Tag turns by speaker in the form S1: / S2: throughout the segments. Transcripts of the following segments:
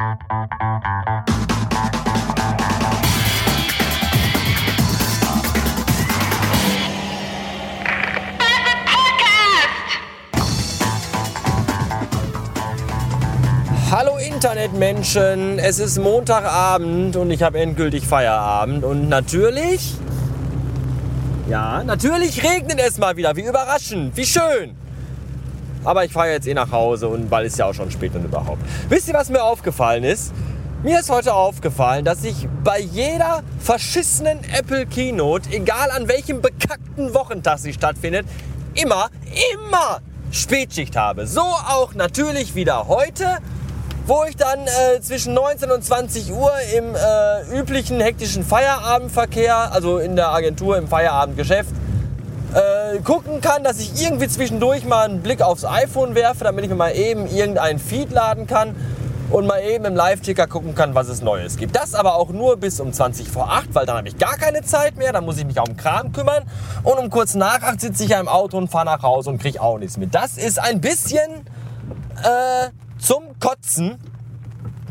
S1: Hallo Internetmenschen, es ist Montagabend und ich habe endgültig Feierabend und natürlich, ja, natürlich regnet es mal wieder, wie überraschend, wie schön. Aber ich fahre jetzt eh nach Hause und weil es ja auch schon spät und überhaupt. Wisst ihr, was mir aufgefallen ist? Mir ist heute aufgefallen, dass ich bei jeder verschissenen Apple Keynote, egal an welchem bekackten Wochentag sie stattfindet, immer, immer Spätschicht habe. So auch natürlich wieder heute wo ich dann äh, zwischen 19 und 20 Uhr im äh, üblichen hektischen Feierabendverkehr, also in der Agentur im Feierabendgeschäft, äh, gucken kann, dass ich irgendwie zwischendurch mal einen Blick aufs iPhone werfe, damit ich mir mal eben irgendeinen Feed laden kann und mal eben im Live-Ticker gucken kann, was es Neues gibt. Das aber auch nur bis um 20 vor 8, weil dann habe ich gar keine Zeit mehr, dann muss ich mich auch um Kram kümmern und um kurz nach 8 sitze ich ja im Auto und fahre nach Hause und kriege auch nichts mit. Das ist ein bisschen äh, zum Kotzen.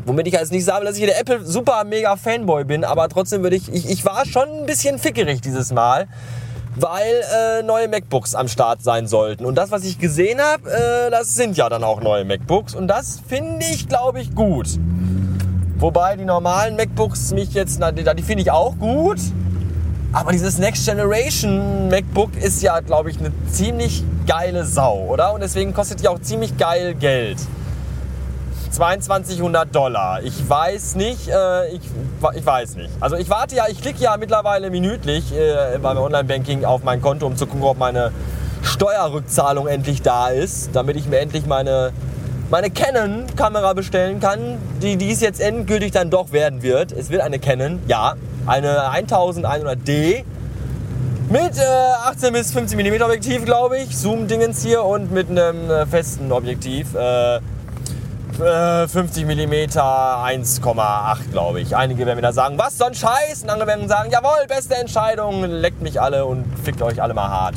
S1: Womit ich jetzt nicht sage, dass ich der Apple super mega Fanboy bin, aber trotzdem würde ich, ich, ich war schon ein bisschen fickerig dieses Mal, weil äh, neue MacBooks am Start sein sollten. Und das, was ich gesehen habe, äh, das sind ja dann auch neue MacBooks und das finde ich, glaube ich, gut. Wobei die normalen MacBooks mich jetzt, na, die, die finde ich auch gut. Aber dieses Next Generation MacBook ist ja, glaube ich, eine ziemlich geile Sau, oder? Und deswegen kostet die auch ziemlich geil Geld. 2200 Dollar. Ich weiß nicht, äh, ich, ich weiß nicht. Also ich warte ja, ich klicke ja mittlerweile minütlich äh, beim Online-Banking auf mein Konto, um zu gucken, ob meine Steuerrückzahlung endlich da ist, damit ich mir endlich meine, meine Canon-Kamera bestellen kann, die dies jetzt endgültig dann doch werden wird. Es wird eine Canon, ja, eine 1100D mit äh, 18 bis 15 mm Objektiv, glaube ich, Zoom-Dingens hier und mit einem äh, festen Objektiv. Äh, 50 mm 1,8 glaube ich. Einige werden mir da sagen, was so ein Scheiß. Und andere werden sagen, jawohl, beste Entscheidung, leckt mich alle und fickt euch alle mal hart.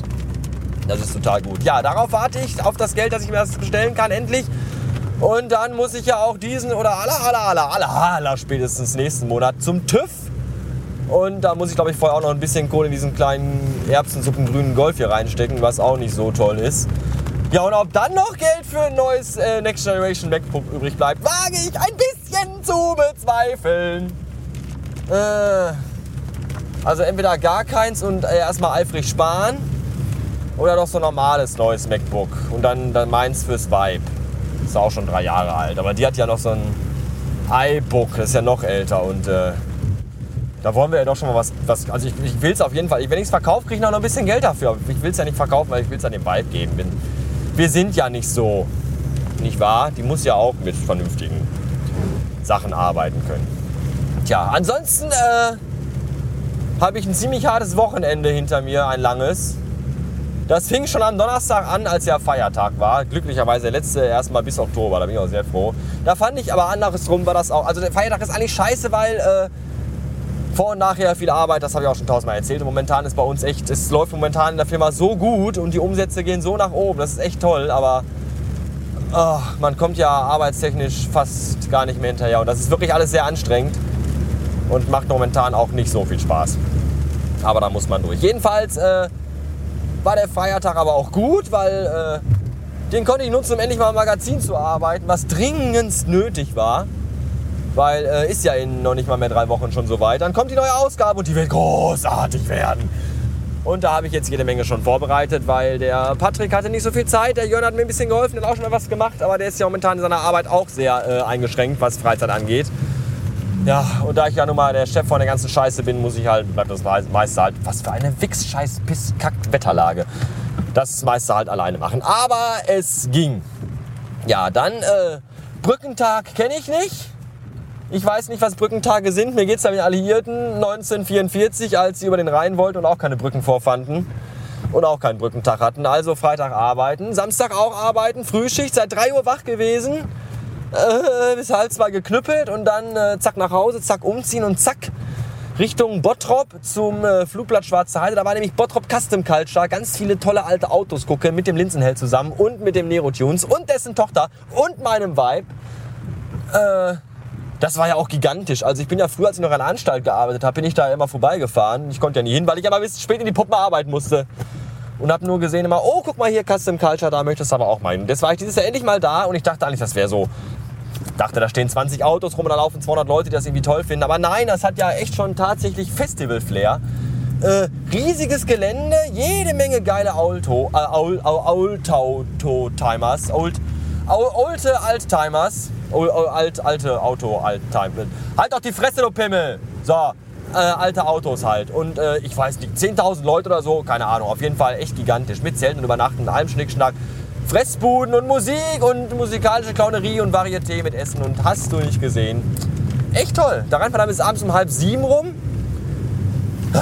S1: Das ist total gut. Ja, darauf warte ich, auf das Geld, dass ich mir das bestellen kann, endlich. Und dann muss ich ja auch diesen oder aller, aller, aller, aller, aller spätestens nächsten Monat zum TÜV. Und da muss ich, glaube ich, vorher auch noch ein bisschen Kohle in diesen kleinen erbsensuppengrünen Golf hier reinstecken, was auch nicht so toll ist. Ja, und ob dann noch Geld für ein neues äh, Next Generation MacBook übrig bleibt, wage ich ein bisschen zu bezweifeln. Äh, also entweder gar keins und äh, erstmal eifrig sparen oder doch so ein normales neues MacBook und dann, dann meins fürs Vibe. Ist auch schon drei Jahre alt, aber die hat ja noch so ein iBook, das ist ja noch älter und äh, da wollen wir ja doch schon mal was. was also ich, ich will es auf jeden Fall. Wenn ich es verkaufe, kriege ich noch ein bisschen Geld dafür. Ich will es ja nicht verkaufen, weil ich will es an den Vibe geben. Bin, wir sind ja nicht so, nicht wahr? Die muss ja auch mit vernünftigen Sachen arbeiten können. Tja, ansonsten äh, habe ich ein ziemlich hartes Wochenende hinter mir, ein langes. Das fing schon am Donnerstag an, als ja Feiertag war. Glücklicherweise der letzte erstmal bis Oktober, da bin ich auch sehr froh. Da fand ich aber andersrum war das auch. Also der Feiertag ist eigentlich scheiße, weil äh, vor und nachher viel Arbeit, das habe ich auch schon tausendmal erzählt. Und momentan ist bei uns echt, es läuft momentan in der Firma so gut und die Umsätze gehen so nach oben. Das ist echt toll, aber oh, man kommt ja arbeitstechnisch fast gar nicht mehr hinterher. Und das ist wirklich alles sehr anstrengend und macht momentan auch nicht so viel Spaß. Aber da muss man durch. Jedenfalls äh, war der Feiertag aber auch gut, weil äh, den konnte ich nutzen, um endlich mal im Magazin zu arbeiten, was dringendst nötig war weil äh, ist ja in noch nicht mal mehr drei Wochen schon so weit. Dann kommt die neue Ausgabe und die wird großartig werden. Und da habe ich jetzt jede Menge schon vorbereitet, weil der Patrick hatte nicht so viel Zeit. Der Jörn hat mir ein bisschen geholfen, hat auch schon was gemacht, aber der ist ja momentan in seiner Arbeit auch sehr äh, eingeschränkt, was Freizeit angeht. Ja, und da ich ja nun mal der Chef von der ganzen Scheiße bin, muss ich halt, bleibt das meiste halt, was für eine Wix, Scheiß, Piss, Kack, Wetterlage. Das meiste halt alleine machen. Aber es ging. Ja, dann äh, Brückentag kenne ich nicht. Ich weiß nicht, was Brückentage sind. Mir geht es an den Alliierten 1944, als sie über den Rhein wollten und auch keine Brücken vorfanden und auch keinen Brückentag hatten. Also Freitag arbeiten, Samstag auch arbeiten, Frühschicht, seit 3 Uhr wach gewesen, äh, bis halb zwei geknüppelt und dann äh, zack nach Hause, zack umziehen und zack Richtung Bottrop zum äh, Flugplatz Schwarze Heide. Da war nämlich Bottrop Custom Culture, ganz viele tolle alte Autos gucken mit dem Linsenheld zusammen und mit dem Nero Tunes und dessen Tochter und meinem Vibe. Äh, Das war ja auch gigantisch. Also ich bin ja früher, als ich noch an der Anstalt gearbeitet habe, bin ich da immer vorbeigefahren. Ich konnte ja nie hin, weil ich aber bis spät in die Puppen arbeiten musste. Und habe nur gesehen immer, oh, guck mal hier, Custom Culture, da möchtest du aber auch meinen. Das war ich dieses Jahr endlich mal da und ich dachte eigentlich, das wäre so dachte, da stehen 20 Autos rum und da laufen 200 Leute, die das irgendwie toll finden. Aber nein, das hat ja echt schon tatsächlich Festival-Flair. Äh, riesiges Gelände, jede Menge geile Auto, äh, Auto-Timers, Old, alte Alttimers, alt, alte Auto, Alttimer. Halt doch die Fresse, du Pimmel! So, äh, alte Autos halt. Und äh, ich weiß nicht, 10.000 Leute oder so, keine Ahnung, auf jeden Fall echt gigantisch. Mit Zelten und Übernachten, allem Schnickschnack. Fressbuden und Musik und musikalische Clownerie und Varieté mit Essen und hast du nicht gesehen. Echt toll. Da reinfahren bis abends um halb sieben rum.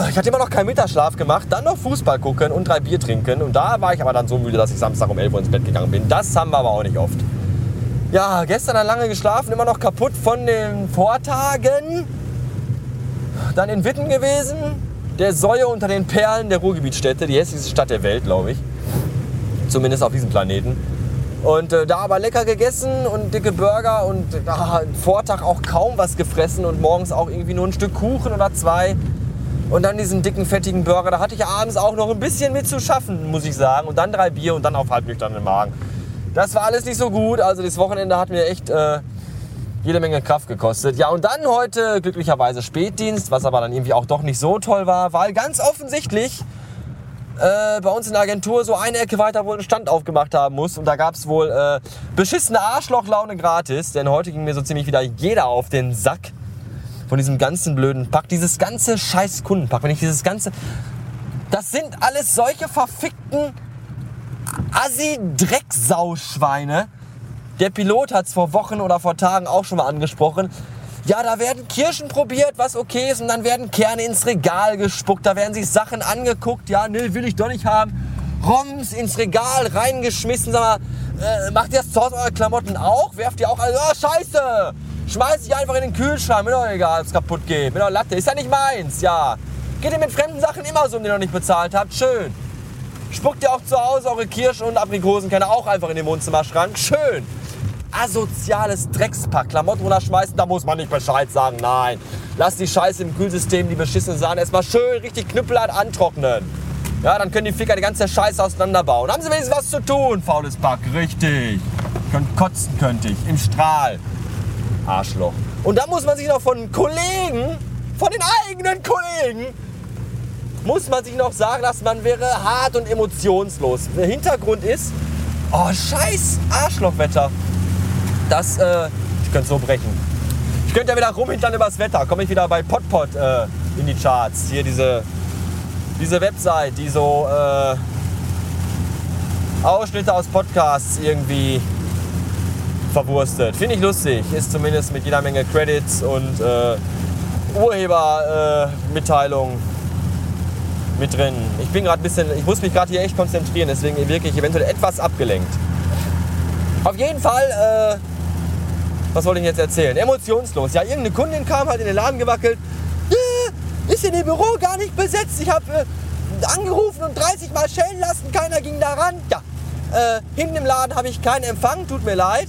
S1: Ich hatte immer noch keinen Mittagsschlaf gemacht, dann noch Fußball gucken und drei Bier trinken. Und da war ich aber dann so müde, dass ich Samstag um 11 Uhr ins Bett gegangen bin. Das haben wir aber auch nicht oft. Ja, gestern dann lange geschlafen, immer noch kaputt von den Vortagen. Dann in Witten gewesen, der Säue unter den Perlen der Ruhrgebietsstädte, die hässlichste Stadt der Welt, glaube ich zumindest auf diesem Planeten. Und äh, da aber lecker gegessen und dicke Burger und äh, Vortag auch kaum was gefressen und morgens auch irgendwie nur ein Stück Kuchen oder zwei. Und dann diesen dicken, fettigen Burger. Da hatte ich abends auch noch ein bisschen mit zu schaffen, muss ich sagen. Und dann drei Bier und dann auf halb nüchternen Magen. Das war alles nicht so gut. Also das Wochenende hat mir echt äh, jede Menge Kraft gekostet. Ja, und dann heute glücklicherweise Spätdienst, was aber dann irgendwie auch doch nicht so toll war, weil ganz offensichtlich äh, bei uns in der Agentur so eine Ecke weiter wohl einen Stand aufgemacht haben muss. Und da gab es wohl äh, beschissene Arschlochlaune gratis. Denn heute ging mir so ziemlich wieder jeder auf den Sack von diesem ganzen blöden Pack. Dieses ganze scheiß Kundenpack. Wenn ich dieses ganze... Das sind alles solche verfickten Assi-Drecksauschweine. Der Pilot hat es vor Wochen oder vor Tagen auch schon mal angesprochen. Ja, da werden Kirschen probiert, was okay ist, und dann werden Kerne ins Regal gespuckt. Da werden sich Sachen angeguckt. Ja, ne, will ich doch nicht haben. Roms ins Regal reingeschmissen. Sag mal, äh, macht ihr das zu Hause eure Klamotten auch? Werft ihr auch alle? Oh, scheiße! Schmeiß ich einfach in den Kühlschrank. Mir doch egal, ob es kaputt geht. Mir doch Latte. Ist ja nicht meins, ja. Geht ihr mit fremden Sachen immer so, um die ihr noch nicht bezahlt habt? Schön. Spuckt ihr auch zu Hause eure Kirschen und Aprikosenkerne auch einfach in den Wohnzimmerschrank? Schön asoziales Dreckspack Klamotten runterschmeißen, da muss man nicht Bescheid sagen. Nein, lass die Scheiße im Kühlsystem, die beschissene Sahne, erstmal schön richtig knüppelhart antrocknen. Ja, dann können die Ficker die ganze Scheiße auseinanderbauen. Haben sie wenigstens was zu tun, faules Pack. Richtig. Könnt kotzen könnte ich. Im Strahl. Arschloch. Und dann muss man sich noch von Kollegen, von den eigenen Kollegen, muss man sich noch sagen lassen, man wäre hart und emotionslos. Der Hintergrund ist, oh scheiß Arschlochwetter das, äh, ich könnte so brechen. Ich könnte ja wieder rumhintern übers Wetter. Komme ich wieder bei Potpot äh, in die Charts. Hier diese, diese Website, die so äh, Ausschnitte aus Podcasts irgendwie verwurstet. Finde ich lustig. Ist zumindest mit jeder Menge Credits und äh, Urhebermitteilung äh, mit drin. Ich bin gerade ein bisschen, ich muss mich gerade hier echt konzentrieren, deswegen wirklich eventuell etwas abgelenkt. Auf jeden Fall äh, was wollte ich jetzt erzählen? Emotionslos. Ja, irgendeine Kundin kam, halt in den Laden gewackelt. Äh, ist in dem Büro gar nicht besetzt. Ich habe äh, angerufen und 30 Mal schellen lassen. Keiner ging da ran. Ja, äh, hinten im Laden habe ich keinen Empfang. Tut mir leid.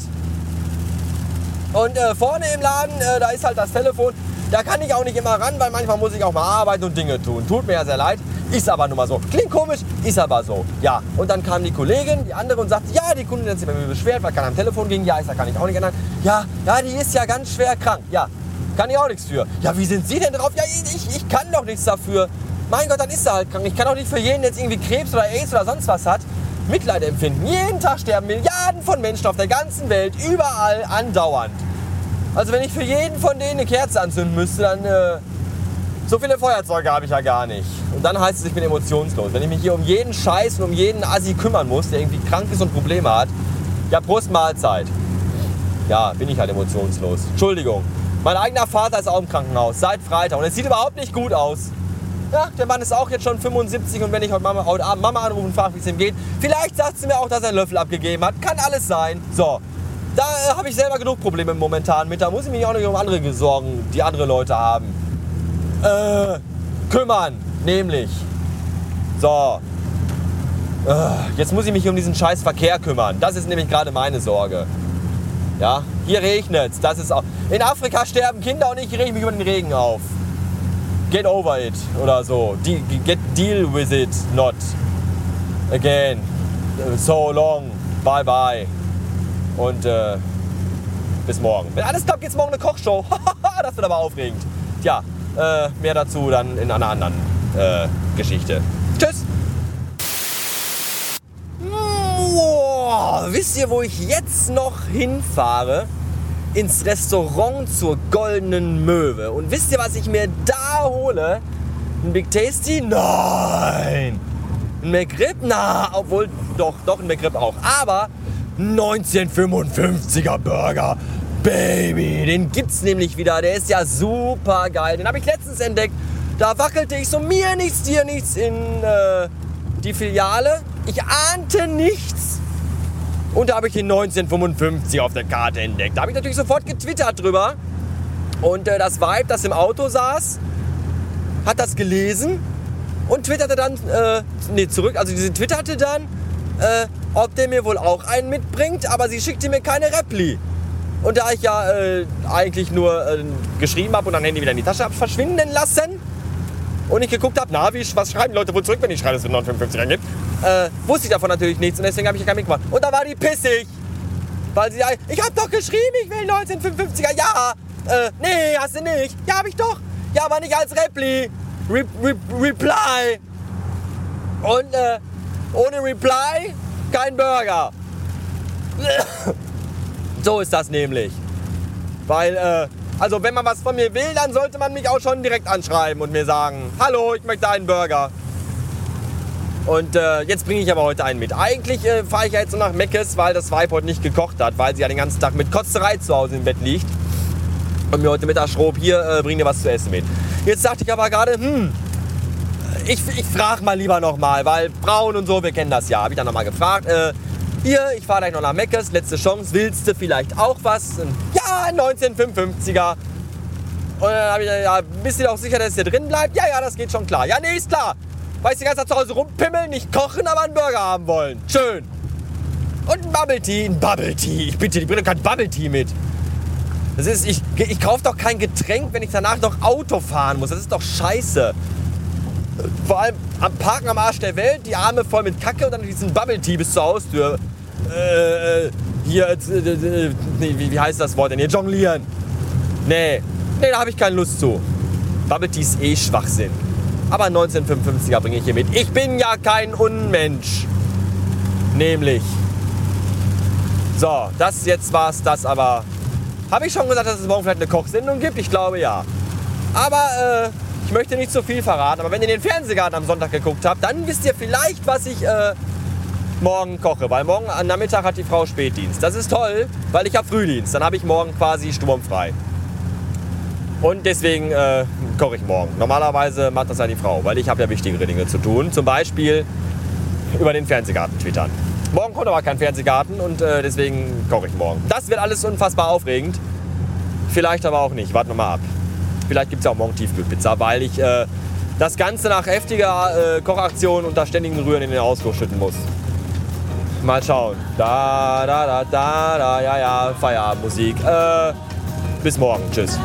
S1: Und äh, vorne im Laden, äh, da ist halt das Telefon. Da kann ich auch nicht immer ran, weil manchmal muss ich auch mal arbeiten und Dinge tun. Tut mir ja sehr leid. Ist aber nun mal so. Klingt komisch, ist aber so. Ja, und dann kam die Kollegin, die andere und sagte, ja, die Kundin hat sich bei mir beschwert, weil keiner am Telefon ging. Ja, ist da kann ich auch nicht ändern. Ja, ja, die ist ja ganz schwer krank. Ja, kann ich auch nichts für. Ja, wie sind Sie denn drauf? Ja, ich, ich kann doch nichts dafür. Mein Gott, dann ist er halt krank. Ich kann auch nicht für jeden, der jetzt irgendwie Krebs oder AIDS oder sonst was hat, Mitleid empfinden. Jeden Tag sterben Milliarden von Menschen auf der ganzen Welt, überall, andauernd. Also wenn ich für jeden von denen eine Kerze anzünden müsste, dann äh, so viele Feuerzeuge habe ich ja gar nicht. Und dann heißt es, ich bin emotionslos. Wenn ich mich hier um jeden Scheiß und um jeden Assi kümmern muss, der irgendwie krank ist und Probleme hat, ja, Prost Mahlzeit. Ja, bin ich halt emotionslos. Entschuldigung. Mein eigener Vater ist auch im Krankenhaus, seit Freitag. Und es sieht überhaupt nicht gut aus. Ja, der Mann ist auch jetzt schon 75 und wenn ich heute, Mama, heute Abend Mama anrufe und frage, wie es ihm geht, vielleicht sagt sie mir auch, dass er einen Löffel abgegeben hat. Kann alles sein. So, da äh, habe ich selber genug Probleme momentan mit. Da muss ich mich auch nicht um andere sorgen, die andere Leute haben. Äh, kümmern. Nämlich. So. Äh, jetzt muss ich mich um diesen scheiß Verkehr kümmern. Das ist nämlich gerade meine Sorge. Ja, hier regnet Das ist auch. In Afrika sterben Kinder und ich reg mich über den Regen auf. Get over it oder so. De get deal with it not again. So long. Bye bye. Und äh, bis morgen. Wenn alles klappt, geht's morgen eine Kochshow. das wird aber aufregend. Tja, äh, mehr dazu dann in einer anderen äh, Geschichte. Tschüss! Boah, wisst ihr, wo ich jetzt noch hinfahre? Ins Restaurant zur Goldenen Möwe. Und wisst ihr, was ich mir da hole? Ein Big Tasty? Nein! Ein McRib? Na, obwohl, doch, doch ein McRib auch. Aber 1955er Burger. Baby, den gibt's nämlich wieder. Der ist ja super geil. Den habe ich letztens entdeckt. Da wackelte ich so mir nichts, dir nichts in äh, die Filiale. Ich ahnte nichts. Und da habe ich den 1955 auf der Karte entdeckt. Da habe ich natürlich sofort getwittert drüber. Und äh, das Vibe, das im Auto saß, hat das gelesen und twitterte dann, äh, nee, zurück, also sie twitterte dann, äh, ob der mir wohl auch einen mitbringt, aber sie schickte mir keine Repli. Und da ich ja äh, eigentlich nur äh, geschrieben habe und dann Handy wieder in die Tasche habe verschwinden lassen und ich geguckt habe, na, wie, was schreiben Leute wohl zurück, wenn ich schreibe, dass es 955 eingibt, äh, wusste ich davon natürlich nichts und deswegen habe ich ja keinen mitgemacht. Und da war die pissig. Weil sie ich habe doch geschrieben, ich will 1955er. Ja, äh, nee, hast du nicht. Ja, habe ich doch. Ja, aber nicht als Repli. Re Re Reply. Und äh, ohne Reply kein Burger. so ist das nämlich. Weil, äh, also wenn man was von mir will, dann sollte man mich auch schon direkt anschreiben und mir sagen, hallo, ich möchte einen Burger. Und äh, jetzt bringe ich aber heute einen mit. Eigentlich äh, fahre ich ja jetzt nur nach Meckes, weil das Weib heute nicht gekocht hat, weil sie ja den ganzen Tag mit Kotzerei zu Hause im Bett liegt. Und mir heute Mittag schrob, hier, äh, bring dir was zu essen mit. Jetzt dachte ich aber gerade, hm, ich, ich frage mal lieber nochmal, weil Braun und so, wir kennen das ja. Habe ich dann nochmal gefragt. Äh, hier, ich fahre gleich noch nach Meckes, letzte Chance, willst du vielleicht auch was? Ja, 1955er. Und dann habe ich ja, bist du dir auch sicher, dass es hier drin bleibt? Ja, ja, das geht schon klar. Ja, nee, ist klar. Weißt du, die ganze Zeit zu Hause rumpimmeln, nicht kochen, aber einen Burger haben wollen. Schön. Und ein Bubble Tea, ein Bubble Tea. Ich bitte, die bringen kein Bubble Tea mit. Das ist, ich, ich kaufe doch kein Getränk, wenn ich danach noch Auto fahren muss. Das ist doch scheiße. Vor allem am Parken am Arsch der Welt, die Arme voll mit Kacke und dann diesen Bubble Tea bis zur Haustür. Äh, hier, äh, äh, nee, wie, wie heißt das Wort denn hier? Jonglieren. Nee, nee, da habe ich keine Lust zu. Bubble Tea ist eh Schwachsinn. Aber 1955er bringe ich hier mit. Ich bin ja kein Unmensch. Nämlich. So, das jetzt war es das, aber habe ich schon gesagt, dass es morgen vielleicht eine Kochsendung gibt? Ich glaube ja. Aber äh, ich möchte nicht zu viel verraten. Aber wenn ihr den Fernsehgarten am Sonntag geguckt habt, dann wisst ihr vielleicht, was ich äh, morgen koche. Weil morgen am Nachmittag hat die Frau Spätdienst. Das ist toll, weil ich habe Frühdienst. Dann habe ich morgen quasi sturmfrei. Und deswegen äh, koche ich morgen. Normalerweise macht das ja die Frau, weil ich habe ja wichtigere Dinge zu tun. Zum Beispiel über den Fernsehgarten twittern. Morgen kommt aber kein Fernsehgarten und äh, deswegen koche ich morgen. Das wird alles unfassbar aufregend. Vielleicht aber auch nicht. Warten wir mal ab. Vielleicht gibt es ja auch morgen Tiefkühlpizza, weil ich äh, das Ganze nach heftiger äh, Kochaktion unter ständigen Rühren in den Ausguss schütten muss. Mal schauen. Da, da, da, da, da, ja, ja, Feierabendmusik. Äh, bis morgen. Tschüss.